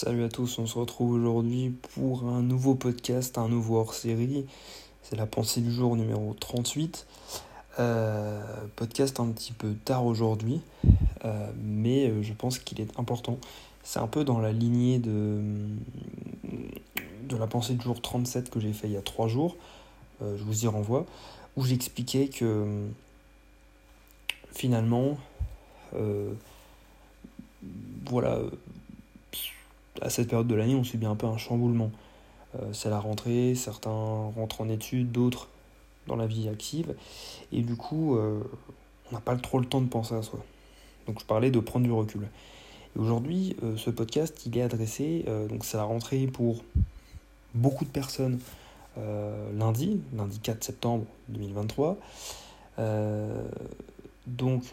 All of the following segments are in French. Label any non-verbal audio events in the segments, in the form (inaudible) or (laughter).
Salut à tous, on se retrouve aujourd'hui pour un nouveau podcast, un nouveau hors-série. C'est la pensée du jour numéro 38. Euh, podcast un petit peu tard aujourd'hui, euh, mais euh, je pense qu'il est important. C'est un peu dans la lignée de, la pensée du jour 37 que j'ai fait il y a 3 jours. je vous y renvoie, où j'expliquais que finalement, voilà, à cette période de l'année, on subit un peu un chamboulement. Euh, c'est la rentrée, certains rentrent en études, d'autres dans la vie active, et du coup, euh, on n'a pas trop le temps de penser à soi. Donc je parlais de prendre du recul. Et aujourd'hui, euh, ce podcast, il est adressé, donc c'est la rentrée pour beaucoup de personnes lundi, lundi 4 septembre 2023. donc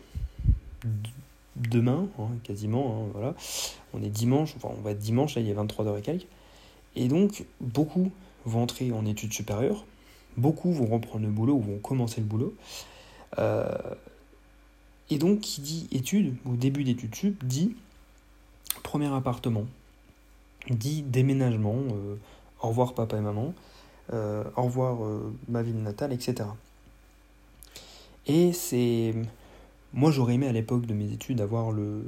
demain, hein, quasiment, hein, voilà. On est dimanche, enfin on va être dimanche, là il est 23h et quelques. Et donc, beaucoup vont entrer en études supérieures, beaucoup vont reprendre le boulot ou vont commencer le boulot. Euh, et donc, qui dit études, ou début d'études sup, dit premier appartement, dit déménagement, euh, au revoir papa et maman, euh, au revoir ma ville natale, etc. Et c'est moi, j'aurais aimé à l'époque de mes études avoir le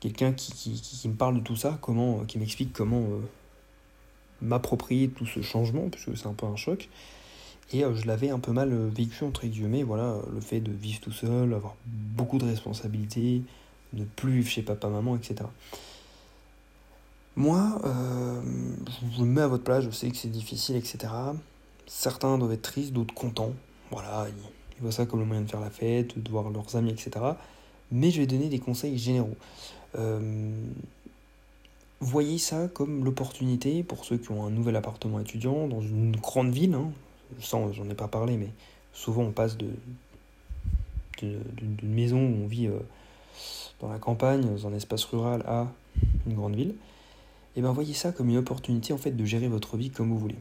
quelqu'un qui, qui, me parle de tout ça, comment, qui m'explique comment euh, m'approprier tout ce changement, puisque c'est un peu un choc. Et euh, je l'avais un peu mal euh, vécu, entre guillemets, voilà, le fait de vivre tout seul, avoir beaucoup de responsabilités, ne plus vivre chez papa-maman, etc. Moi, je me mets à votre place, je sais que c'est difficile, etc. Certains doivent être tristes, d'autres contents. Voilà, voient ça comme le moyen de faire la fête, de voir leurs amis, etc. Mais je vais donner des conseils généraux. Euh, voyez ça comme l'opportunité pour ceux qui ont un nouvel appartement étudiant dans une grande ville. Hein. j'en ai pas parlé, mais souvent on passe de d'une maison où on vit euh, dans la campagne, dans un espace rural, à une grande ville. Et bien voyez ça comme une opportunité en fait de gérer votre vie comme vous voulez.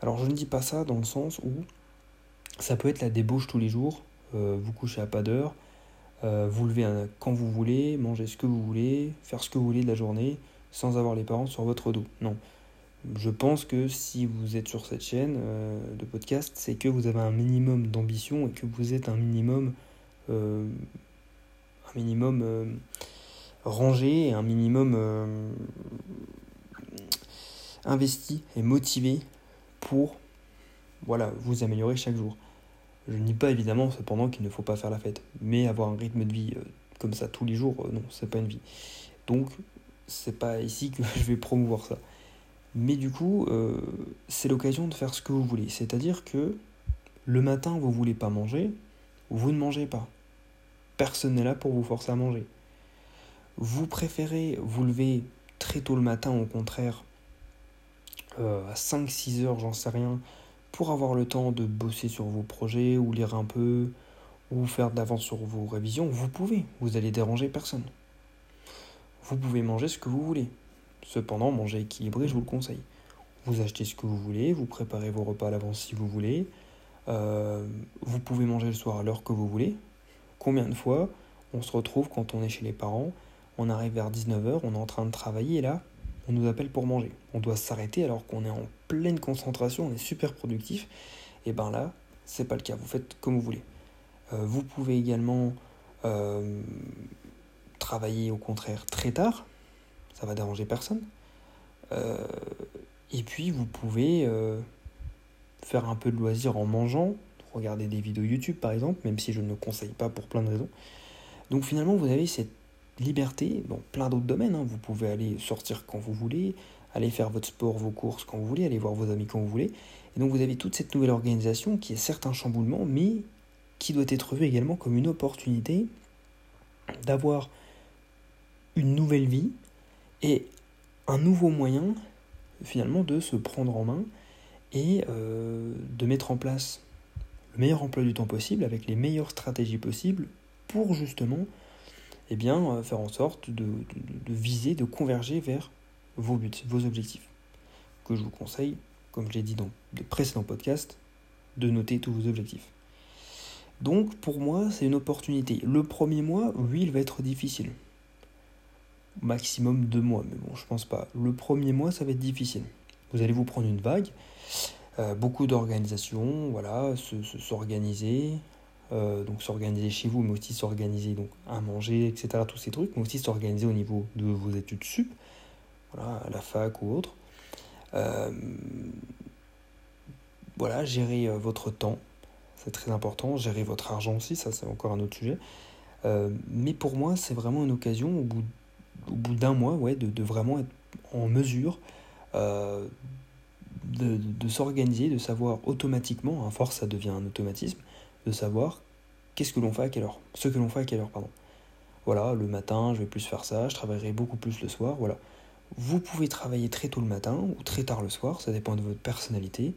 Alors je ne dis pas ça dans le sens où ça peut être la débauche tous les jours, euh, vous couchez à pas d'heure, euh, vous levez quand vous voulez, manger ce que vous voulez, faire ce que vous voulez de la journée, sans avoir les parents sur votre dos. Non. Je pense que si vous êtes sur cette chaîne euh, de podcast, c'est que vous avez un minimum d'ambition et que vous êtes un minimum, un minimum rangé un minimum investi et motivé pour voilà, vous améliorer chaque jour. Je ne dis pas évidemment cependant qu'il ne faut pas faire la fête, mais avoir un rythme de vie euh, comme ça tous les jours, euh, non, c'est pas une vie. Donc, c'est pas ici que (laughs) je vais promouvoir ça. Mais du coup, euh, c'est l'occasion de faire ce que vous voulez. C'est-à-dire que le matin, vous voulez pas manger, vous ne mangez pas. Personne n'est là pour vous forcer à manger. Vous préférez vous lever très tôt le matin, au contraire, à 5-6 heures, j'en sais rien, pour avoir le temps de bosser sur vos projets ou lire un peu ou faire d'avance sur vos révisions, vous pouvez, vous allez déranger personne. Vous pouvez manger ce que vous voulez. Cependant, manger équilibré, je vous le conseille. Vous achetez ce que vous voulez, vous préparez vos repas à l'avance si vous voulez. Euh, vous pouvez manger le soir à l'heure que vous voulez. Combien de fois on se retrouve quand on est chez les parents, on arrive vers 19h, on est en train de travailler et là, on nous appelle pour manger. On doit s'arrêter alors qu'on est en pleine concentration, on est super productif. Et ben là, c'est pas le cas. Vous faites comme vous voulez. Euh, vous pouvez également euh, travailler au contraire très tard. Ça va déranger personne. Euh, et puis vous pouvez faire un peu de loisir en mangeant, regarder des vidéos YouTube par exemple, même si je ne le conseille pas pour plein de raisons. Donc finalement, vous avez cette liberté dans plein d'autres domaines. Hein. Vous pouvez aller sortir quand vous voulez, aller faire votre sport, vos courses quand vous voulez, aller voir vos amis quand vous voulez. Et donc vous avez toute cette nouvelle organisation qui est certes un chamboulement, mais qui doit être vue également comme une opportunité d'avoir une nouvelle vie et un nouveau moyen finalement de se prendre en main et euh, de mettre en place le meilleur emploi du temps possible avec les meilleures stratégies possibles pour justement eh bien, euh, faire en sorte de, viser, de converger vers vos buts, vos objectifs. Que je vous conseille, comme je l'ai dit dans de précédents podcasts, de noter tous vos objectifs. Donc pour moi, c'est une opportunité. Le premier mois, oui, il va être difficile. maximum deux mois, mais bon, je pense pas. Le premier mois, ça va être difficile. Vous allez vous prendre une vague, euh, beaucoup d'organisation, voilà, s'organiser, euh, donc s'organiser chez vous, mais aussi s'organiser donc à manger, etc. Tous ces trucs, mais aussi s'organiser au niveau de vos études sup, voilà, à la fac ou autre. Euh, voilà, gérer votre temps, c'est très important. Gérer votre argent aussi, ça c'est encore un autre sujet. mais pour moi, c'est vraiment une occasion au bout, au bout d'un mois, ouais, de, de, vraiment être en mesure euh, de, de s'organiser, de savoir automatiquement, à force ça devient un automatisme, de savoir qu'est-ce que l'on fait à quelle heure, ce que l'on fait à quelle heure, pardon. Voilà, le matin, je vais plus faire ça, je travaillerai beaucoup plus le soir, voilà. Vous pouvez travailler très tôt le matin ou très tard le soir, ça dépend de votre personnalité.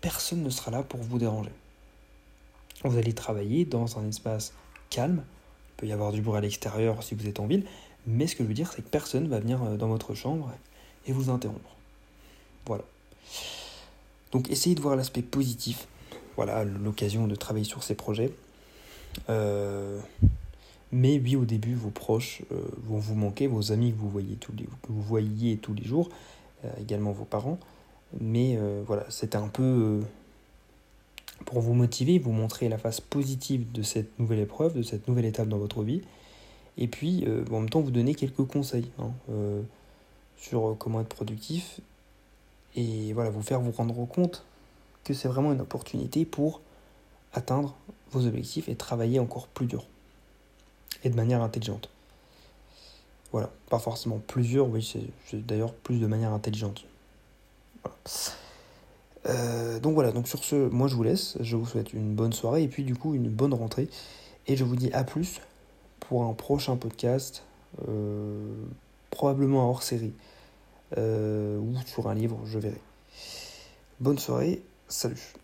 Personne ne sera là pour vous déranger. Vous allez travailler dans un espace calme, il peut y avoir du bruit à l'extérieur si vous êtes en ville, mais ce que je veux dire, c'est que personne ne va venir euh, dans votre chambre et vous interrompre. Voilà. Donc essayez de voir l'aspect positif. Voilà, l'occasion de travailler sur ces projets. Euh, mais oui, au début, vos proches euh, vont vous manquer, vos amis que vous voyez tous les, jours, euh, également vos parents. Mais voilà, c'était un peu pour vous motiver, vous montrer la face positive de cette nouvelle épreuve, de cette nouvelle étape dans votre vie. Et puis, en même temps, vous donner quelques conseils hein, sur comment être productif et voilà, vous faire vous rendre compte que c'est vraiment une opportunité pour atteindre vos objectifs et travailler encore plus dur et de manière intelligente. Voilà, pas forcément plusieurs, oui, c'est d'ailleurs plus de manière intelligente. Euh, donc voilà, donc sur ce, moi je vous laisse, je vous souhaite une bonne soirée et puis du coup une bonne rentrée. Et je vous dis à plus pour un prochain podcast, euh, probablement hors série. Euh, ou sur un livre, je verrai. Bonne soirée, salut